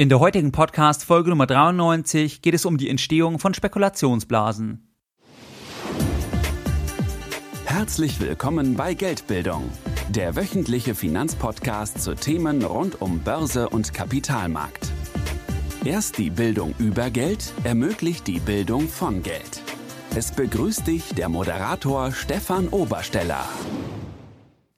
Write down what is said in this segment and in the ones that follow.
In der heutigen Podcast Folge Nummer 93 geht es um die Entstehung von Spekulationsblasen. Herzlich willkommen bei Geldbildung, der wöchentliche Finanzpodcast zu Themen rund um Börse und Kapitalmarkt. Erst die Bildung über Geld ermöglicht die Bildung von Geld. Es begrüßt dich der Moderator Stefan Obersteller.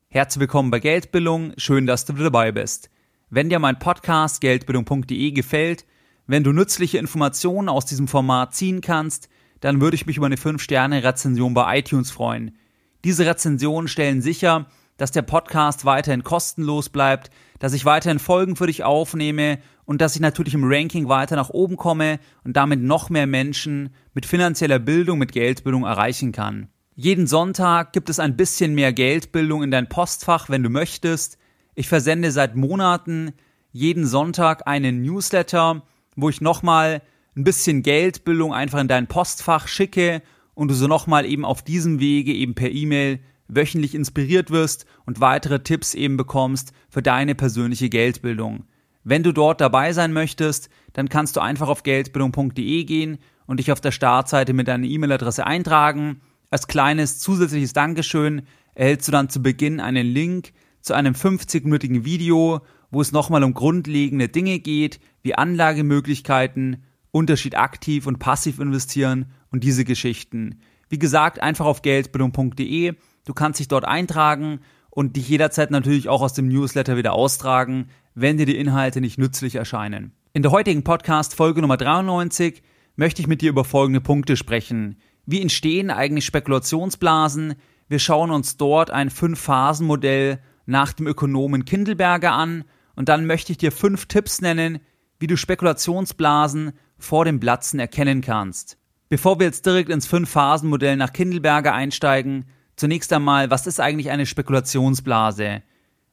Herzlich willkommen bei Geldbildung, schön, dass du dabei bist. Wenn dir mein Podcast geldbildung.de gefällt, wenn du nützliche Informationen aus diesem Format ziehen kannst, dann würde ich mich über eine 5-Sterne-Rezension bei iTunes freuen. Diese Rezensionen stellen sicher, dass der Podcast weiterhin kostenlos bleibt, dass ich weiterhin Folgen für dich aufnehme und dass ich natürlich im Ranking weiter nach oben komme und damit noch mehr Menschen mit finanzieller Bildung, mit Geldbildung erreichen kann. Jeden Sonntag gibt es ein bisschen mehr Geldbildung in dein Postfach, wenn du möchtest. Ich versende seit Monaten jeden Sonntag einen Newsletter, wo ich nochmal ein bisschen Geldbildung einfach in dein Postfach schicke und du so nochmal eben auf diesem Wege eben per E-Mail wöchentlich inspiriert wirst und weitere Tipps eben bekommst für deine persönliche Geldbildung. Wenn du dort dabei sein möchtest, dann kannst du einfach auf geldbildung.de gehen und dich auf der Startseite mit deiner E-Mail-Adresse eintragen. Als kleines zusätzliches Dankeschön erhältst du dann zu Beginn einen Link zu einem 50-minütigen Video, wo es nochmal um grundlegende Dinge geht, wie Anlagemöglichkeiten, Unterschied aktiv und passiv investieren und diese Geschichten. Wie gesagt, einfach auf geldbildung.de. Du kannst dich dort eintragen und dich jederzeit natürlich auch aus dem Newsletter wieder austragen, wenn dir die Inhalte nicht nützlich erscheinen. In der heutigen Podcast Folge Nummer 93 möchte ich mit dir über folgende Punkte sprechen. Wie entstehen eigentlich Spekulationsblasen? Wir schauen uns dort ein Fünf-Phasen-Modell nach dem Ökonomen Kindelberger an und dann möchte ich dir fünf Tipps nennen, wie du Spekulationsblasen vor dem Platzen erkennen kannst. Bevor wir jetzt direkt ins Fünf-Phasen-Modell nach Kindelberger einsteigen, zunächst einmal, was ist eigentlich eine Spekulationsblase?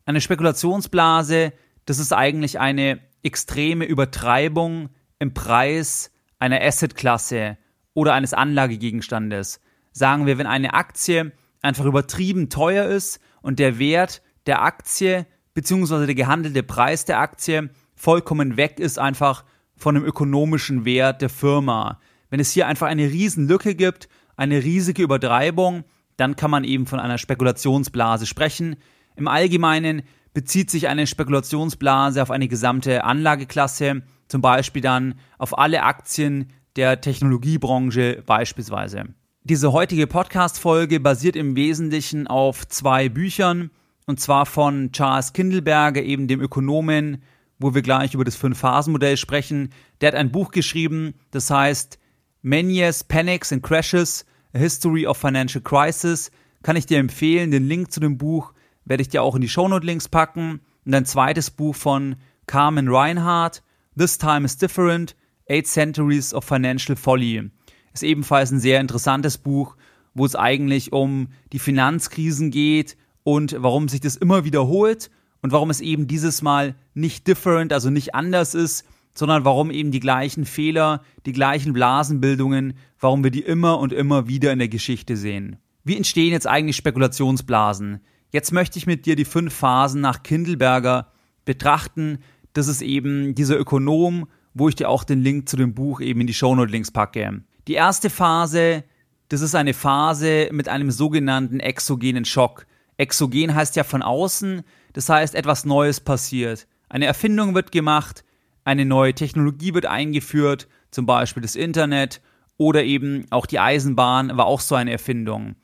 Eine Spekulationsblase, das ist eigentlich eine extreme Übertreibung im Preis einer Assetklasse oder eines Anlagegegenstandes. Sagen wir, wenn eine Aktie einfach übertrieben teuer ist und der Wert der Aktie beziehungsweise der gehandelte Preis der Aktie vollkommen weg ist einfach von dem ökonomischen Wert der Firma. Wenn es hier einfach eine Riesenlücke gibt, eine riesige Übertreibung, dann kann man eben von einer Spekulationsblase sprechen. Im Allgemeinen bezieht sich eine Spekulationsblase auf eine gesamte Anlageklasse, zum Beispiel dann auf alle Aktien der Technologiebranche beispielsweise. Diese heutige Podcast-Folge basiert im Wesentlichen auf zwei Büchern und zwar von Charles Kindelberger, eben dem Ökonomen, wo wir gleich über das Fünf-Phasen-Modell sprechen. Der hat ein Buch geschrieben, das heißt Meniere's Panics and Crashes, A History of Financial Crisis. Kann ich dir empfehlen. Den Link zu dem Buch werde ich dir auch in die Shownote-Links packen. Und ein zweites Buch von Carmen Reinhardt, This Time is Different, Eight Centuries of Financial Folly. Ist ebenfalls ein sehr interessantes Buch, wo es eigentlich um die Finanzkrisen geht und warum sich das immer wiederholt und warum es eben dieses Mal nicht different, also nicht anders ist, sondern warum eben die gleichen Fehler, die gleichen Blasenbildungen, warum wir die immer und immer wieder in der Geschichte sehen. Wie entstehen jetzt eigentlich Spekulationsblasen? Jetzt möchte ich mit dir die fünf Phasen nach Kindelberger betrachten. Das ist eben dieser Ökonom, wo ich dir auch den Link zu dem Buch eben in die Shownote-Links packe. Die erste Phase, das ist eine Phase mit einem sogenannten exogenen Schock. Exogen heißt ja von außen, das heißt etwas Neues passiert. Eine Erfindung wird gemacht, eine neue Technologie wird eingeführt, zum Beispiel das Internet oder eben auch die Eisenbahn war auch so eine Erfindung.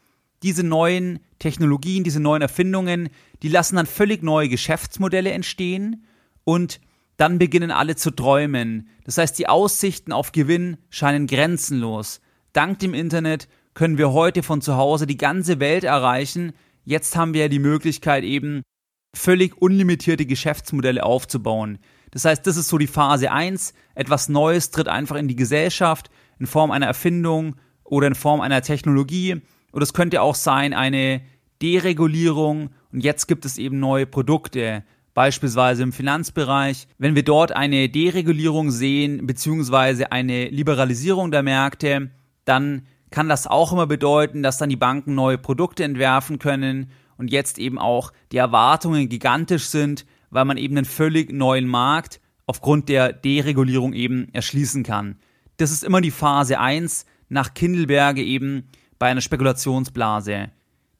Diese neuen Technologien, diese neuen Erfindungen, die lassen dann völlig neue Geschäftsmodelle entstehen und dann beginnen alle zu träumen. Das heißt, die Aussichten auf Gewinn scheinen grenzenlos. Dank dem Internet können wir heute von zu Hause die ganze Welt erreichen, Jetzt haben wir ja die Möglichkeit eben völlig unlimitierte Geschäftsmodelle aufzubauen. Das heißt, das ist so die Phase 1. Etwas Neues tritt einfach in die Gesellschaft in Form einer Erfindung oder in Form einer Technologie. Oder es könnte auch sein eine Deregulierung und jetzt gibt es eben neue Produkte. Beispielsweise im Finanzbereich. Wenn wir dort eine Deregulierung sehen, beziehungsweise eine Liberalisierung der Märkte, dann kann das auch immer bedeuten, dass dann die Banken neue Produkte entwerfen können und jetzt eben auch die Erwartungen gigantisch sind, weil man eben einen völlig neuen Markt aufgrund der Deregulierung eben erschließen kann. Das ist immer die Phase 1 nach Kindelberge eben bei einer Spekulationsblase.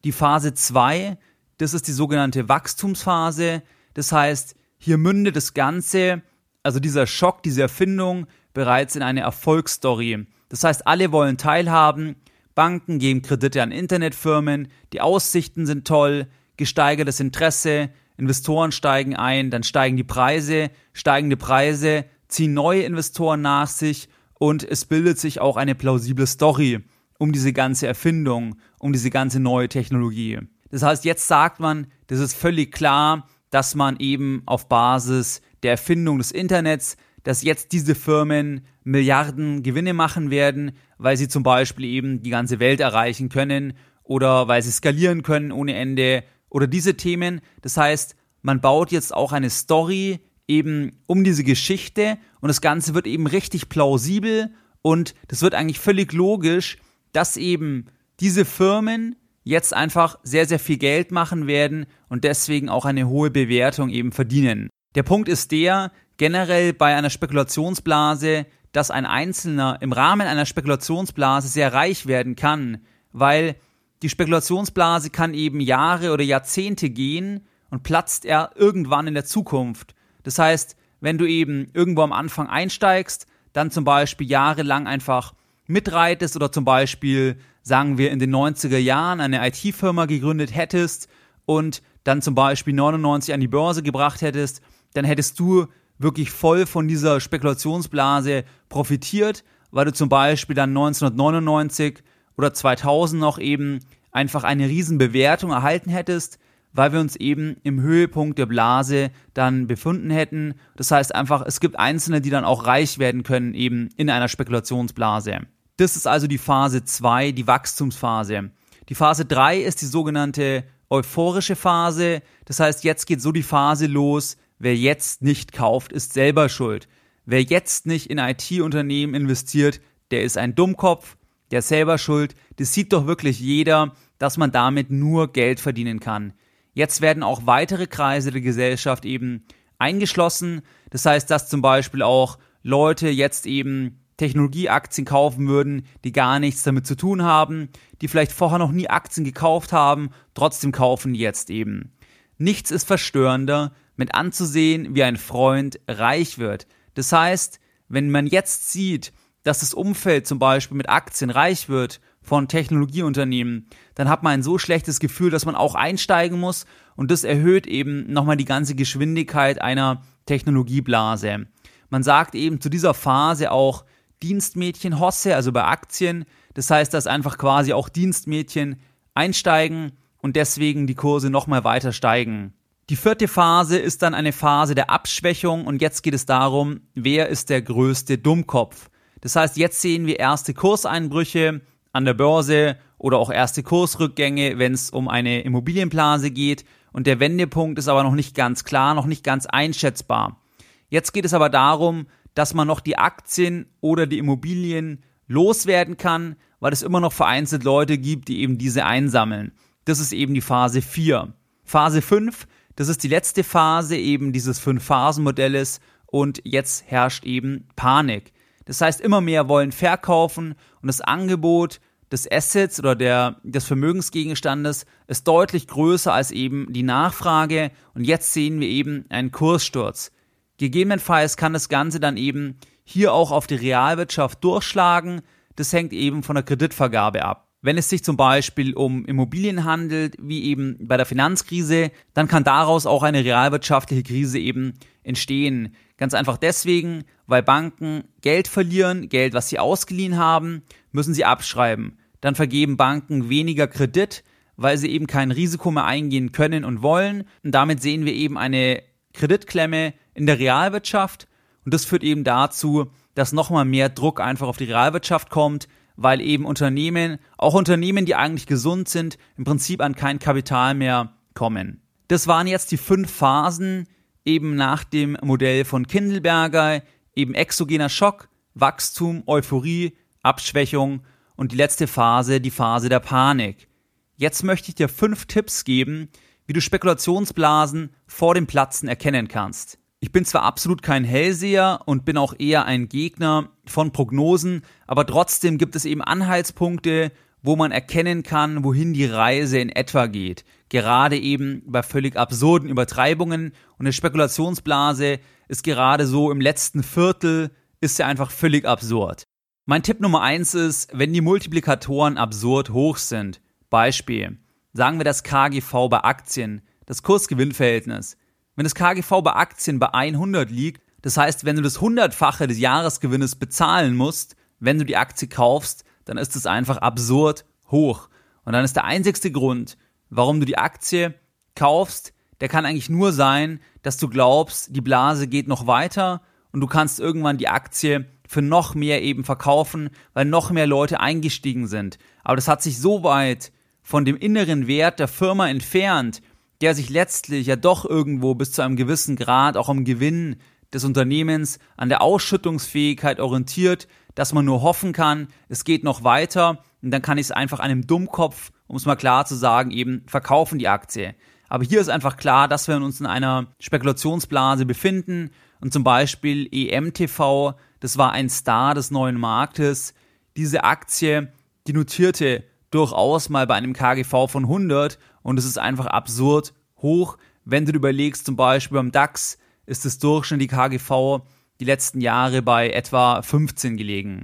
Die Phase 2, das ist die sogenannte Wachstumsphase. Das heißt, hier mündet das Ganze, also dieser Schock, diese Erfindung, bereits in eine Erfolgsstory. Das heißt, alle wollen teilhaben, Banken geben Kredite an Internetfirmen, die Aussichten sind toll, gesteigertes Interesse, Investoren steigen ein, dann steigen die Preise, steigende Preise ziehen neue Investoren nach sich und es bildet sich auch eine plausible Story um diese ganze Erfindung, um diese ganze neue Technologie. Das heißt, jetzt sagt man, das ist völlig klar, dass man eben auf Basis der Erfindung des Internets, dass jetzt diese Firmen Milliarden Gewinne machen werden, weil sie zum Beispiel eben die ganze Welt erreichen können oder weil sie skalieren können ohne Ende oder diese Themen. Das heißt, man baut jetzt auch eine Story eben um diese Geschichte und das Ganze wird eben richtig plausibel und das wird eigentlich völlig logisch, dass eben diese Firmen jetzt einfach sehr, sehr viel Geld machen werden und deswegen auch eine hohe Bewertung eben verdienen. Der Punkt ist der, generell bei einer Spekulationsblase, dass ein Einzelner im Rahmen einer Spekulationsblase sehr reich werden kann, weil die Spekulationsblase kann eben Jahre oder Jahrzehnte gehen und platzt er irgendwann in der Zukunft. Das heißt, wenn du eben irgendwo am Anfang einsteigst, dann zum Beispiel jahrelang einfach mitreitest oder zum Beispiel, sagen wir, in den 90er Jahren eine IT-Firma gegründet hättest und dann zum Beispiel 99 an die Börse gebracht hättest, dann hättest du wirklich voll von dieser Spekulationsblase profitiert, weil du zum Beispiel dann 1999 oder 2000 noch eben einfach eine Riesenbewertung erhalten hättest, weil wir uns eben im Höhepunkt der Blase dann befunden hätten. Das heißt einfach, es gibt Einzelne, die dann auch reich werden können, eben in einer Spekulationsblase. Das ist also die Phase 2, die Wachstumsphase. Die Phase 3 ist die sogenannte euphorische Phase. Das heißt, jetzt geht so die Phase los, wer jetzt nicht kauft, ist selber schuld. Wer jetzt nicht in IT-Unternehmen investiert, der ist ein Dummkopf, der ist selber schuld. Das sieht doch wirklich jeder, dass man damit nur Geld verdienen kann. Jetzt werden auch weitere Kreise der Gesellschaft eben eingeschlossen. Das heißt, dass zum Beispiel auch Leute jetzt eben Technologieaktien kaufen würden, die gar nichts damit zu tun haben, die vielleicht vorher noch nie Aktien gekauft haben, trotzdem kaufen jetzt eben. Nichts ist verstörender, mit anzusehen, wie ein Freund reich wird. Das heißt, wenn man jetzt sieht, dass das Umfeld zum Beispiel mit Aktien reich wird von Technologieunternehmen, dann hat man ein so schlechtes Gefühl, dass man auch einsteigen muss und das erhöht eben nochmal die ganze Geschwindigkeit einer Technologieblase. Man sagt eben zu dieser Phase auch Dienstmädchen Hosse, also bei Aktien. Das heißt, dass einfach quasi auch Dienstmädchen einsteigen und deswegen die Kurse nochmal weiter steigen. Die vierte Phase ist dann eine Phase der Abschwächung und jetzt geht es darum, wer ist der größte Dummkopf. Das heißt, jetzt sehen wir erste Kurseinbrüche an der Börse oder auch erste Kursrückgänge, wenn es um eine Immobilienblase geht. Und der Wendepunkt ist aber noch nicht ganz klar, noch nicht ganz einschätzbar. Jetzt geht es aber darum, dass man noch die Aktien oder die Immobilien loswerden kann, weil es immer noch vereinzelt Leute gibt, die eben diese einsammeln. Das ist eben die Phase 4. Phase 5, das ist die letzte Phase eben dieses Fünf-Phasen-Modells und jetzt herrscht eben Panik. Das heißt, immer mehr wollen verkaufen und das Angebot des Assets oder der, des Vermögensgegenstandes ist deutlich größer als eben die Nachfrage und jetzt sehen wir eben einen Kurssturz. Gegebenenfalls kann das Ganze dann eben hier auch auf die Realwirtschaft durchschlagen. Das hängt eben von der Kreditvergabe ab. Wenn es sich zum Beispiel um Immobilien handelt, wie eben bei der Finanzkrise, dann kann daraus auch eine realwirtschaftliche Krise eben entstehen. Ganz einfach deswegen, weil Banken Geld verlieren, Geld, was sie ausgeliehen haben, müssen sie abschreiben. Dann vergeben Banken weniger Kredit, weil sie eben kein Risiko mehr eingehen können und wollen. Und damit sehen wir eben eine Kreditklemme in der Realwirtschaft. Und das führt eben dazu, dass nochmal mehr Druck einfach auf die Realwirtschaft kommt, weil eben Unternehmen, auch Unternehmen, die eigentlich gesund sind, im Prinzip an kein Kapital mehr kommen. Das waren jetzt die fünf Phasen, eben nach dem Modell von Kindelberger, eben exogener Schock, Wachstum, Euphorie, Abschwächung und die letzte Phase, die Phase der Panik. Jetzt möchte ich dir fünf Tipps geben, wie du Spekulationsblasen vor dem Platzen erkennen kannst. Ich bin zwar absolut kein Hellseher und bin auch eher ein Gegner von Prognosen, aber trotzdem gibt es eben Anhaltspunkte, wo man erkennen kann, wohin die Reise in etwa geht. Gerade eben bei völlig absurden Übertreibungen und eine Spekulationsblase ist gerade so im letzten Viertel, ist ja einfach völlig absurd. Mein Tipp Nummer eins ist, wenn die Multiplikatoren absurd hoch sind. Beispiel. Sagen wir das KGV bei Aktien, das Kursgewinnverhältnis. Wenn das KGV bei Aktien bei 100 liegt, das heißt, wenn du das hundertfache des Jahresgewinnes bezahlen musst, wenn du die Aktie kaufst, dann ist es einfach absurd hoch. Und dann ist der einzigste Grund, warum du die Aktie kaufst, der kann eigentlich nur sein, dass du glaubst, die Blase geht noch weiter und du kannst irgendwann die Aktie für noch mehr eben verkaufen, weil noch mehr Leute eingestiegen sind. Aber das hat sich so weit von dem inneren Wert der Firma entfernt, der sich letztlich ja doch irgendwo bis zu einem gewissen Grad auch am Gewinn des Unternehmens, an der Ausschüttungsfähigkeit orientiert, dass man nur hoffen kann, es geht noch weiter und dann kann ich es einfach einem Dummkopf, um es mal klar zu sagen, eben verkaufen die Aktie. Aber hier ist einfach klar, dass wir uns in einer Spekulationsblase befinden und zum Beispiel EMTV, das war ein Star des neuen Marktes, diese Aktie, die notierte durchaus mal bei einem KGV von 100 und es ist einfach absurd hoch, wenn du dir überlegst, zum Beispiel beim DAX ist das durchschnittliche KGV die letzten Jahre bei etwa 15 gelegen.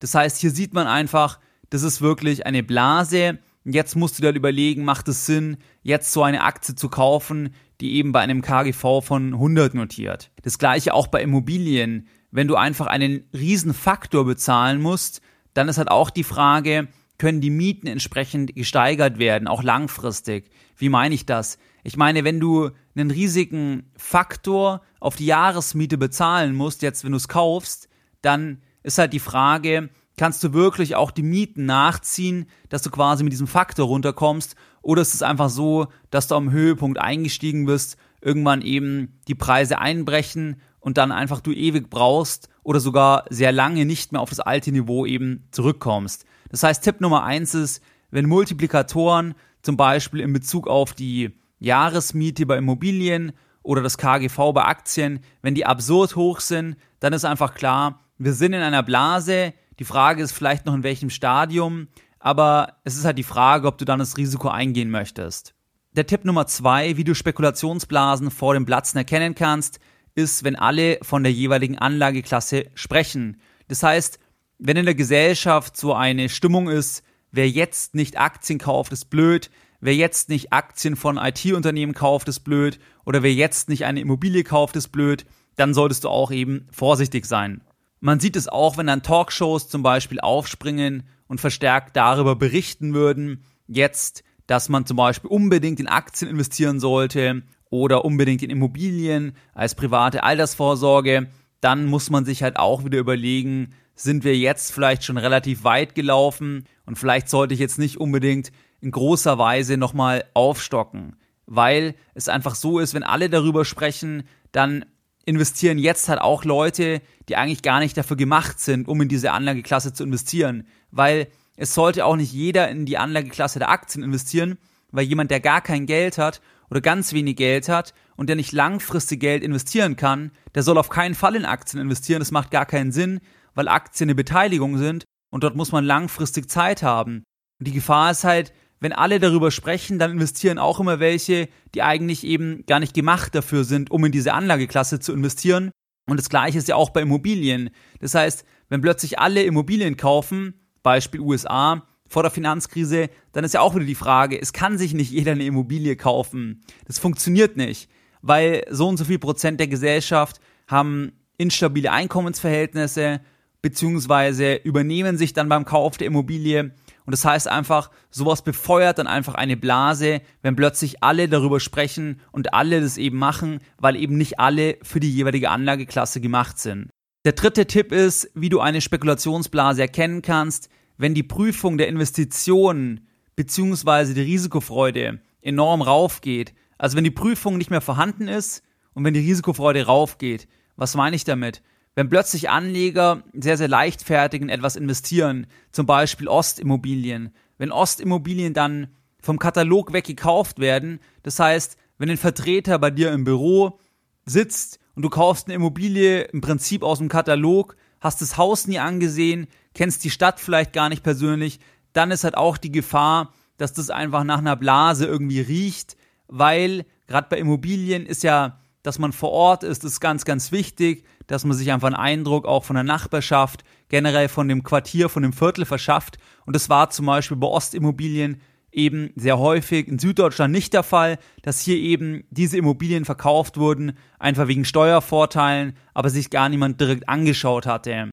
Das heißt, hier sieht man einfach, das ist wirklich eine Blase. Jetzt musst du dir überlegen, macht es Sinn, jetzt so eine Aktie zu kaufen, die eben bei einem KGV von 100 notiert. Das gleiche auch bei Immobilien. Wenn du einfach einen riesen Faktor bezahlen musst, dann ist halt auch die Frage, können die Mieten entsprechend gesteigert werden, auch langfristig. Wie meine ich das? Ich meine, wenn du einen riesigen Faktor auf die Jahresmiete bezahlen musst, jetzt wenn du es kaufst, dann ist halt die Frage, kannst du wirklich auch die Mieten nachziehen, dass du quasi mit diesem Faktor runterkommst, oder ist es einfach so, dass du am Höhepunkt eingestiegen bist, irgendwann eben die Preise einbrechen und dann einfach du ewig brauchst oder sogar sehr lange nicht mehr auf das alte Niveau eben zurückkommst. Das heißt, Tipp Nummer eins ist, wenn Multiplikatoren zum Beispiel in Bezug auf die Jahresmiete bei Immobilien oder das KGV bei Aktien, wenn die absurd hoch sind, dann ist einfach klar, wir sind in einer Blase. Die Frage ist vielleicht noch in welchem Stadium, aber es ist halt die Frage, ob du dann das Risiko eingehen möchtest. Der Tipp Nummer zwei, wie du Spekulationsblasen vor dem Platzen erkennen kannst, ist, wenn alle von der jeweiligen Anlageklasse sprechen. Das heißt, wenn in der Gesellschaft so eine Stimmung ist, wer jetzt nicht Aktien kauft, ist blöd, wer jetzt nicht Aktien von IT-Unternehmen kauft, ist blöd, oder wer jetzt nicht eine Immobilie kauft, ist blöd, dann solltest du auch eben vorsichtig sein. Man sieht es auch, wenn dann Talkshows zum Beispiel aufspringen und verstärkt darüber berichten würden, jetzt, dass man zum Beispiel unbedingt in Aktien investieren sollte oder unbedingt in Immobilien als private Altersvorsorge, dann muss man sich halt auch wieder überlegen, sind wir jetzt vielleicht schon relativ weit gelaufen und vielleicht sollte ich jetzt nicht unbedingt in großer Weise nochmal aufstocken, weil es einfach so ist, wenn alle darüber sprechen, dann investieren jetzt halt auch Leute, die eigentlich gar nicht dafür gemacht sind, um in diese Anlageklasse zu investieren, weil es sollte auch nicht jeder in die Anlageklasse der Aktien investieren, weil jemand, der gar kein Geld hat oder ganz wenig Geld hat und der nicht langfristig Geld investieren kann, der soll auf keinen Fall in Aktien investieren. Das macht gar keinen Sinn, weil Aktien eine Beteiligung sind und dort muss man langfristig Zeit haben. Und die Gefahr ist halt, wenn alle darüber sprechen, dann investieren auch immer welche, die eigentlich eben gar nicht gemacht dafür sind, um in diese Anlageklasse zu investieren. Und das gleiche ist ja auch bei Immobilien. Das heißt, wenn plötzlich alle Immobilien kaufen, Beispiel USA, vor der Finanzkrise, dann ist ja auch wieder die Frage, es kann sich nicht jeder eine Immobilie kaufen. Das funktioniert nicht, weil so und so viel Prozent der Gesellschaft haben instabile Einkommensverhältnisse, beziehungsweise übernehmen sich dann beim Kauf der Immobilie. Und das heißt einfach, sowas befeuert dann einfach eine Blase, wenn plötzlich alle darüber sprechen und alle das eben machen, weil eben nicht alle für die jeweilige Anlageklasse gemacht sind. Der dritte Tipp ist, wie du eine Spekulationsblase erkennen kannst, wenn die Prüfung der Investitionen beziehungsweise die Risikofreude enorm raufgeht. Also wenn die Prüfung nicht mehr vorhanden ist und wenn die Risikofreude raufgeht. Was meine ich damit? Wenn plötzlich Anleger sehr, sehr leichtfertig in etwas investieren, zum Beispiel Ostimmobilien, wenn Ostimmobilien dann vom Katalog weg gekauft werden, das heißt, wenn ein Vertreter bei dir im Büro sitzt und du kaufst eine Immobilie im Prinzip aus dem Katalog, hast das Haus nie angesehen, kennst die Stadt vielleicht gar nicht persönlich, dann ist halt auch die Gefahr, dass das einfach nach einer Blase irgendwie riecht, weil gerade bei Immobilien ist ja, dass man vor Ort ist, ist ganz, ganz wichtig, dass man sich einfach einen Eindruck auch von der Nachbarschaft, generell von dem Quartier, von dem Viertel verschafft. Und das war zum Beispiel bei Ostimmobilien eben sehr häufig in Süddeutschland nicht der Fall, dass hier eben diese Immobilien verkauft wurden, einfach wegen Steuervorteilen, aber sich gar niemand direkt angeschaut hatte.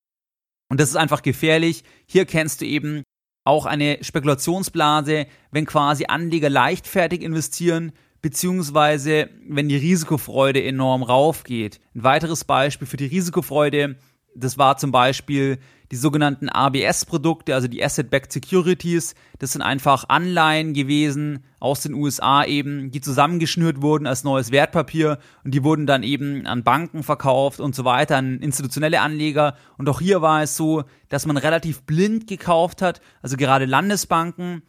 Und das ist einfach gefährlich. Hier kennst du eben auch eine Spekulationsblase, wenn quasi Anleger leichtfertig investieren, beziehungsweise wenn die Risikofreude enorm raufgeht. Ein weiteres Beispiel für die Risikofreude, das war zum Beispiel die sogenannten ABS-Produkte, also die Asset-Backed Securities. Das sind einfach Anleihen gewesen aus den USA eben, die zusammengeschnürt wurden als neues Wertpapier und die wurden dann eben an Banken verkauft und so weiter, an institutionelle Anleger. Und auch hier war es so, dass man relativ blind gekauft hat, also gerade Landesbanken,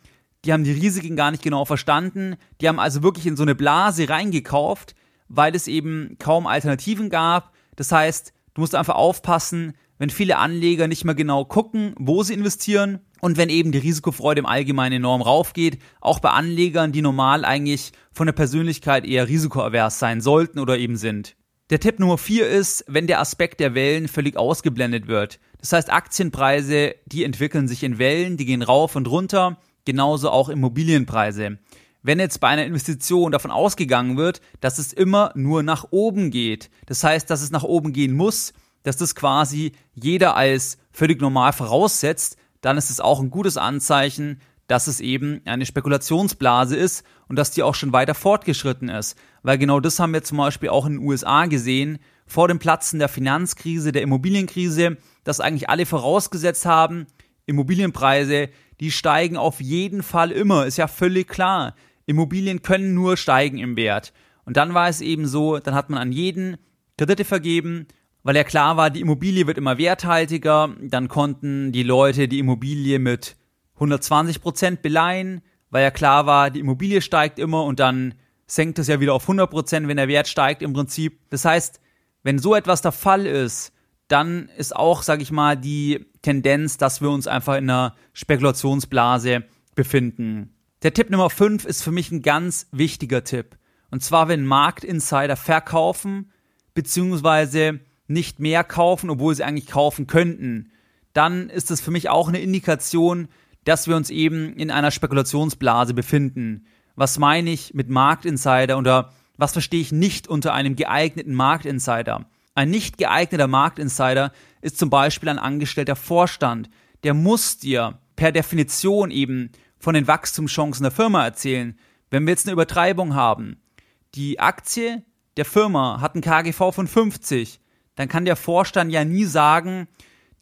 die haben die Risiken gar nicht genau verstanden, die haben also wirklich in so eine Blase reingekauft, weil es eben kaum Alternativen gab. Das heißt, du musst einfach aufpassen, wenn viele Anleger nicht mehr genau gucken, wo sie investieren und wenn eben die Risikofreude im Allgemeinen enorm raufgeht, auch bei Anlegern, die normal eigentlich von der Persönlichkeit eher risikoavers sein sollten oder eben sind. Der Tipp Nummer vier ist, wenn der Aspekt der Wellen völlig ausgeblendet wird. Das heißt, Aktienpreise, die entwickeln sich in Wellen, die gehen rauf und runter, genauso auch Immobilienpreise. Wenn jetzt bei einer Investition davon ausgegangen wird, dass es immer nur nach oben geht, das heißt, dass es nach oben gehen muss, dass das quasi jeder als völlig normal voraussetzt, dann ist es auch ein gutes Anzeichen, dass es eben eine Spekulationsblase ist und dass die auch schon weiter fortgeschritten ist. Weil genau das haben wir zum Beispiel auch in den USA gesehen, vor dem Platzen der Finanzkrise, der Immobilienkrise, dass eigentlich alle vorausgesetzt haben, Immobilienpreise, die steigen auf jeden Fall immer, ist ja völlig klar. Immobilien können nur steigen im Wert. Und dann war es eben so, dann hat man an jeden Kredite vergeben weil ja klar war, die Immobilie wird immer werthaltiger. Dann konnten die Leute die Immobilie mit 120 Prozent beleihen, weil ja klar war, die Immobilie steigt immer und dann senkt es ja wieder auf 100 Prozent, wenn der Wert steigt im Prinzip. Das heißt, wenn so etwas der Fall ist, dann ist auch, sag ich mal, die Tendenz, dass wir uns einfach in einer Spekulationsblase befinden. Der Tipp Nummer 5 ist für mich ein ganz wichtiger Tipp. Und zwar, wenn Marktinsider verkaufen, beziehungsweise nicht mehr kaufen, obwohl sie eigentlich kaufen könnten, dann ist das für mich auch eine Indikation, dass wir uns eben in einer Spekulationsblase befinden. Was meine ich mit Marktinsider oder was verstehe ich nicht unter einem geeigneten Marktinsider? Ein nicht geeigneter Marktinsider ist zum Beispiel ein angestellter Vorstand. Der muss dir per Definition eben von den Wachstumschancen der Firma erzählen. Wenn wir jetzt eine Übertreibung haben, die Aktie der Firma hat ein KGV von 50, dann kann der Vorstand ja nie sagen,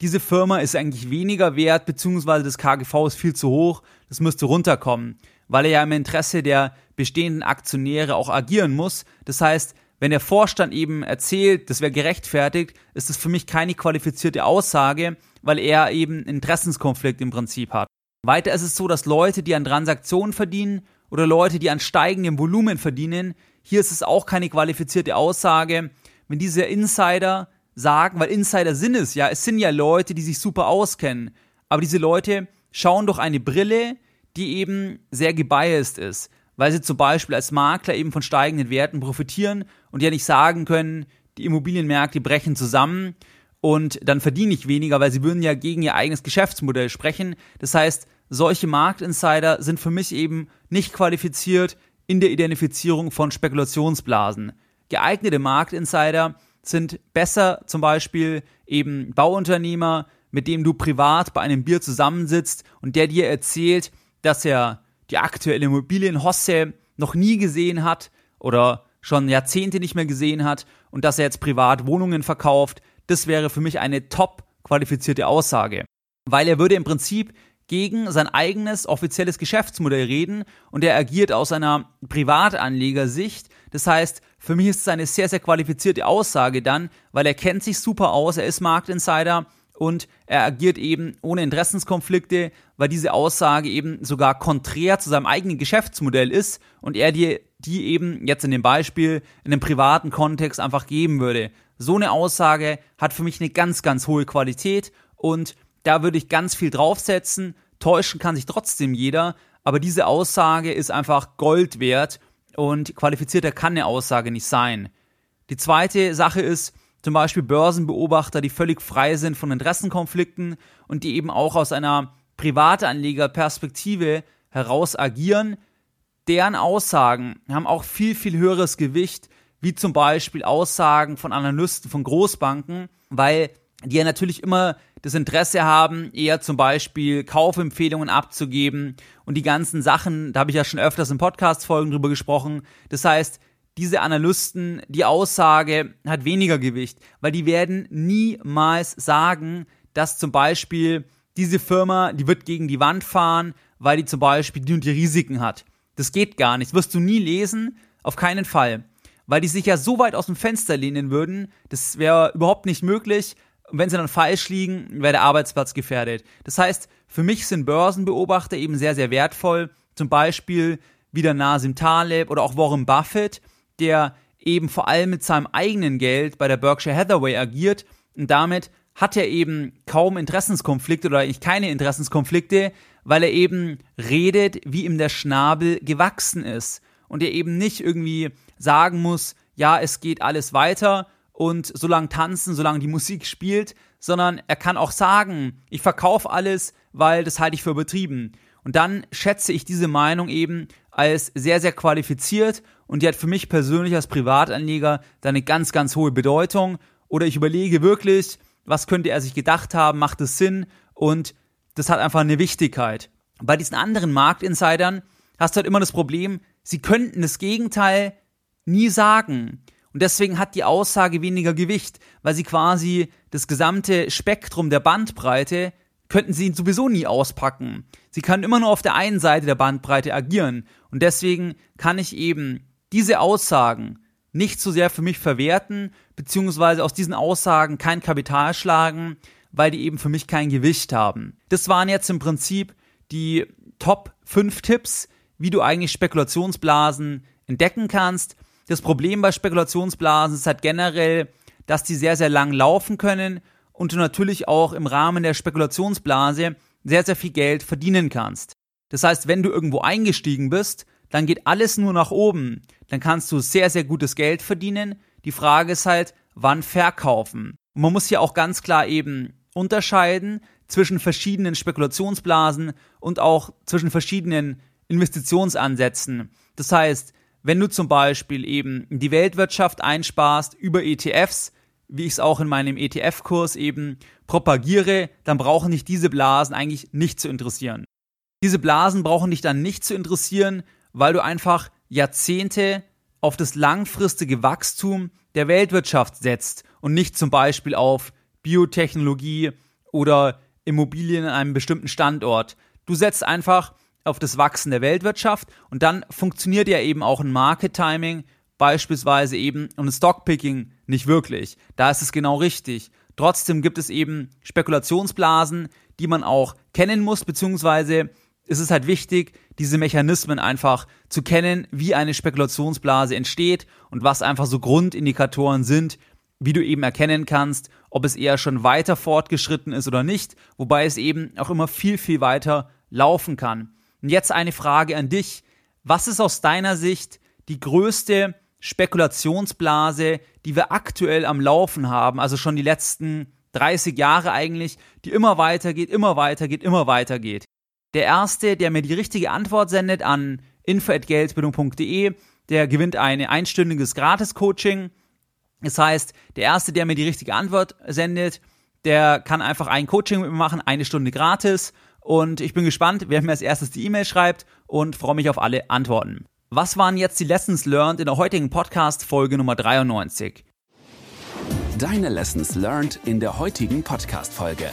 diese Firma ist eigentlich weniger wert, beziehungsweise das KGV ist viel zu hoch, das müsste runterkommen, weil er ja im Interesse der bestehenden Aktionäre auch agieren muss. Das heißt, wenn der Vorstand eben erzählt, das wäre gerechtfertigt, ist das für mich keine qualifizierte Aussage, weil er eben Interessenskonflikt im Prinzip hat. Weiter ist es so, dass Leute, die an Transaktionen verdienen oder Leute, die an steigendem Volumen verdienen, hier ist es auch keine qualifizierte Aussage, wenn diese Insider sagen, weil Insider sind es ja, es sind ja Leute, die sich super auskennen, aber diese Leute schauen durch eine Brille, die eben sehr gebiased ist, weil sie zum Beispiel als Makler eben von steigenden Werten profitieren und ja nicht sagen können, die Immobilienmärkte brechen zusammen und dann verdiene ich weniger, weil sie würden ja gegen ihr eigenes Geschäftsmodell sprechen. Das heißt, solche Marktinsider sind für mich eben nicht qualifiziert in der Identifizierung von Spekulationsblasen geeignete Marktinsider sind besser zum Beispiel eben Bauunternehmer, mit dem du privat bei einem Bier zusammensitzt und der dir erzählt, dass er die aktuelle Immobilienhosse noch nie gesehen hat oder schon Jahrzehnte nicht mehr gesehen hat und dass er jetzt privat Wohnungen verkauft. Das wäre für mich eine top qualifizierte Aussage. Weil er würde im Prinzip gegen sein eigenes offizielles Geschäftsmodell reden und er agiert aus einer Privatanlegersicht. Das heißt, für mich ist es eine sehr, sehr qualifizierte Aussage dann, weil er kennt sich super aus, er ist Marktinsider und er agiert eben ohne Interessenskonflikte, weil diese Aussage eben sogar konträr zu seinem eigenen Geschäftsmodell ist und er dir die eben jetzt in dem Beispiel in einem privaten Kontext einfach geben würde. So eine Aussage hat für mich eine ganz, ganz hohe Qualität und da würde ich ganz viel draufsetzen. Täuschen kann sich trotzdem jeder, aber diese Aussage ist einfach Gold wert und qualifizierter kann eine Aussage nicht sein. Die zweite Sache ist zum Beispiel Börsenbeobachter, die völlig frei sind von Interessenkonflikten und die eben auch aus einer Privatanlegerperspektive heraus agieren. Deren Aussagen haben auch viel, viel höheres Gewicht, wie zum Beispiel Aussagen von Analysten von Großbanken, weil die ja natürlich immer das Interesse haben, eher zum Beispiel Kaufempfehlungen abzugeben und die ganzen Sachen, da habe ich ja schon öfters in Podcast-Folgen drüber gesprochen. Das heißt, diese Analysten, die Aussage hat weniger Gewicht, weil die werden niemals sagen, dass zum Beispiel diese Firma, die wird gegen die Wand fahren, weil die zum Beispiel die und die Risiken hat. Das geht gar nicht. Das wirst du nie lesen, auf keinen Fall. Weil die sich ja so weit aus dem Fenster lehnen würden, das wäre überhaupt nicht möglich. Und wenn sie dann falsch liegen, wäre der Arbeitsplatz gefährdet. Das heißt, für mich sind Börsenbeobachter eben sehr, sehr wertvoll. Zum Beispiel wieder Nasim Taleb oder auch Warren Buffett, der eben vor allem mit seinem eigenen Geld bei der Berkshire Hathaway agiert und damit hat er eben kaum Interessenskonflikte oder eigentlich keine Interessenskonflikte, weil er eben redet, wie ihm der Schnabel gewachsen ist und er eben nicht irgendwie sagen muss, ja, es geht alles weiter und so lange tanzen, solange die Musik spielt, sondern er kann auch sagen, ich verkaufe alles, weil das halte ich für übertrieben. Und dann schätze ich diese Meinung eben als sehr, sehr qualifiziert und die hat für mich persönlich als Privatanleger da eine ganz, ganz hohe Bedeutung. Oder ich überlege wirklich, was könnte er sich gedacht haben, macht es Sinn und das hat einfach eine Wichtigkeit. Bei diesen anderen Marktinsidern hast du halt immer das Problem, sie könnten das Gegenteil nie sagen. Und deswegen hat die Aussage weniger Gewicht, weil sie quasi das gesamte Spektrum der Bandbreite könnten sie sowieso nie auspacken. Sie können immer nur auf der einen Seite der Bandbreite agieren. Und deswegen kann ich eben diese Aussagen nicht so sehr für mich verwerten, beziehungsweise aus diesen Aussagen kein Kapital schlagen, weil die eben für mich kein Gewicht haben. Das waren jetzt im Prinzip die Top 5 Tipps, wie du eigentlich Spekulationsblasen entdecken kannst. Das Problem bei Spekulationsblasen ist halt generell, dass die sehr, sehr lang laufen können und du natürlich auch im Rahmen der Spekulationsblase sehr, sehr viel Geld verdienen kannst. Das heißt, wenn du irgendwo eingestiegen bist, dann geht alles nur nach oben. Dann kannst du sehr, sehr gutes Geld verdienen. Die Frage ist halt, wann verkaufen. Und man muss hier auch ganz klar eben unterscheiden zwischen verschiedenen Spekulationsblasen und auch zwischen verschiedenen Investitionsansätzen. Das heißt, wenn du zum Beispiel eben die Weltwirtschaft einsparst über ETFs, wie ich es auch in meinem ETF-Kurs eben propagiere, dann brauchen dich diese Blasen eigentlich nicht zu interessieren. Diese Blasen brauchen dich dann nicht zu interessieren, weil du einfach Jahrzehnte auf das langfristige Wachstum der Weltwirtschaft setzt und nicht zum Beispiel auf Biotechnologie oder Immobilien an einem bestimmten Standort. Du setzt einfach auf das Wachsen der Weltwirtschaft und dann funktioniert ja eben auch ein Market Timing, beispielsweise eben und ein Stockpicking nicht wirklich. Da ist es genau richtig. Trotzdem gibt es eben Spekulationsblasen, die man auch kennen muss, beziehungsweise ist es halt wichtig, diese Mechanismen einfach zu kennen, wie eine Spekulationsblase entsteht und was einfach so Grundindikatoren sind, wie du eben erkennen kannst, ob es eher schon weiter fortgeschritten ist oder nicht, wobei es eben auch immer viel, viel weiter laufen kann. Und jetzt eine Frage an dich. Was ist aus deiner Sicht die größte Spekulationsblase, die wir aktuell am Laufen haben, also schon die letzten 30 Jahre eigentlich, die immer weitergeht, immer weitergeht, immer weitergeht? Der erste, der mir die richtige Antwort sendet an info@geldbildung.de, der gewinnt ein einstündiges Gratis-Coaching. Das heißt, der erste, der mir die richtige Antwort sendet, der kann einfach ein Coaching mit mir machen, eine Stunde gratis. Und ich bin gespannt, wer mir als erstes die E-Mail schreibt und freue mich auf alle Antworten. Was waren jetzt die Lessons learned in der heutigen Podcast-Folge Nummer 93? Deine Lessons learned in der heutigen Podcast-Folge.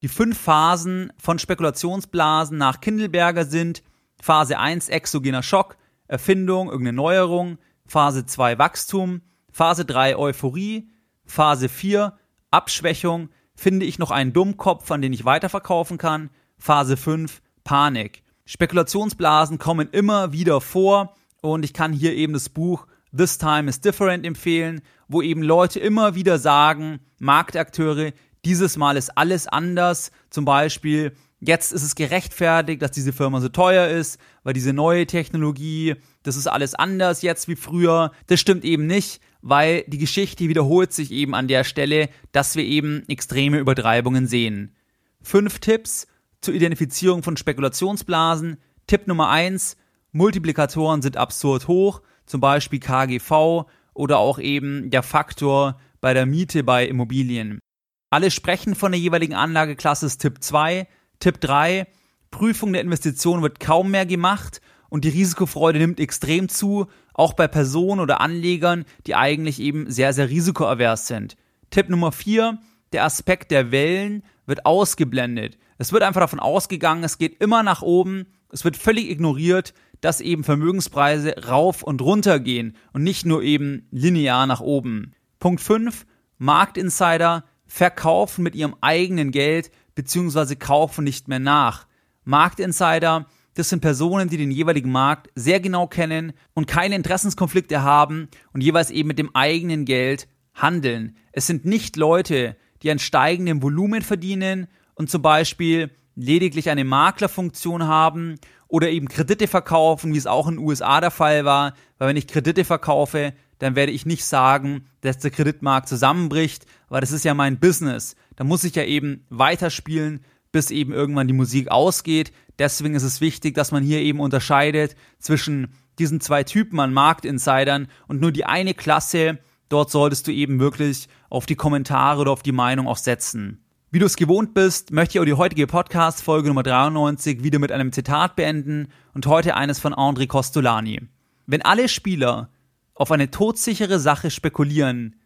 Die fünf Phasen von Spekulationsblasen nach Kindelberger sind Phase 1 exogener Schock, Erfindung, irgendeine Neuerung, Phase 2 Wachstum, Phase 3 Euphorie, Phase 4 Abschwächung, finde ich noch einen Dummkopf, an den ich weiterverkaufen kann. Phase 5 Panik. Spekulationsblasen kommen immer wieder vor und ich kann hier eben das Buch This Time is Different empfehlen, wo eben Leute immer wieder sagen, Marktakteure, dieses Mal ist alles anders. Zum Beispiel, jetzt ist es gerechtfertigt, dass diese Firma so teuer ist, weil diese neue Technologie, das ist alles anders jetzt wie früher. Das stimmt eben nicht, weil die Geschichte wiederholt sich eben an der Stelle, dass wir eben extreme Übertreibungen sehen. Fünf Tipps zur Identifizierung von Spekulationsblasen. Tipp Nummer eins: Multiplikatoren sind absurd hoch, zum Beispiel KGV oder auch eben der Faktor bei der Miete bei Immobilien. Alle sprechen von der jeweiligen Anlageklasse ist Tipp 2. Tipp 3, Prüfung der Investition wird kaum mehr gemacht und die Risikofreude nimmt extrem zu, auch bei Personen oder Anlegern, die eigentlich eben sehr, sehr risikoavers sind. Tipp Nummer 4, der Aspekt der Wellen wird ausgeblendet. Es wird einfach davon ausgegangen, es geht immer nach oben, es wird völlig ignoriert, dass eben Vermögenspreise rauf und runter gehen und nicht nur eben linear nach oben. Punkt 5, Marktinsider verkaufen mit ihrem eigenen Geld bzw. kaufen nicht mehr nach. Marktinsider, das sind Personen, die den jeweiligen Markt sehr genau kennen und keine Interessenskonflikte haben und jeweils eben mit dem eigenen Geld handeln. Es sind nicht Leute, die an steigendem Volumen verdienen und zum Beispiel lediglich eine Maklerfunktion haben oder eben Kredite verkaufen, wie es auch in den USA der Fall war, weil wenn ich Kredite verkaufe, dann werde ich nicht sagen, dass der Kreditmarkt zusammenbricht, weil das ist ja mein Business. Da muss ich ja eben weiterspielen, bis eben irgendwann die Musik ausgeht. Deswegen ist es wichtig, dass man hier eben unterscheidet zwischen diesen zwei Typen an Marktinsidern und nur die eine Klasse, dort solltest du eben wirklich auf die Kommentare oder auf die Meinung auch setzen. Wie du es gewohnt bist, möchte ich auch die heutige Podcast-Folge Nummer 93 wieder mit einem Zitat beenden und heute eines von André Costolani. Wenn alle Spieler auf eine todsichere Sache spekulieren,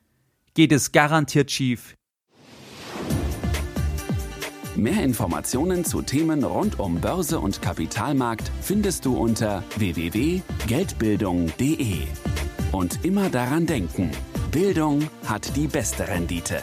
geht es garantiert schief. Mehr Informationen zu Themen rund um Börse und Kapitalmarkt findest du unter www.geldbildung.de. Und immer daran denken, Bildung hat die beste Rendite.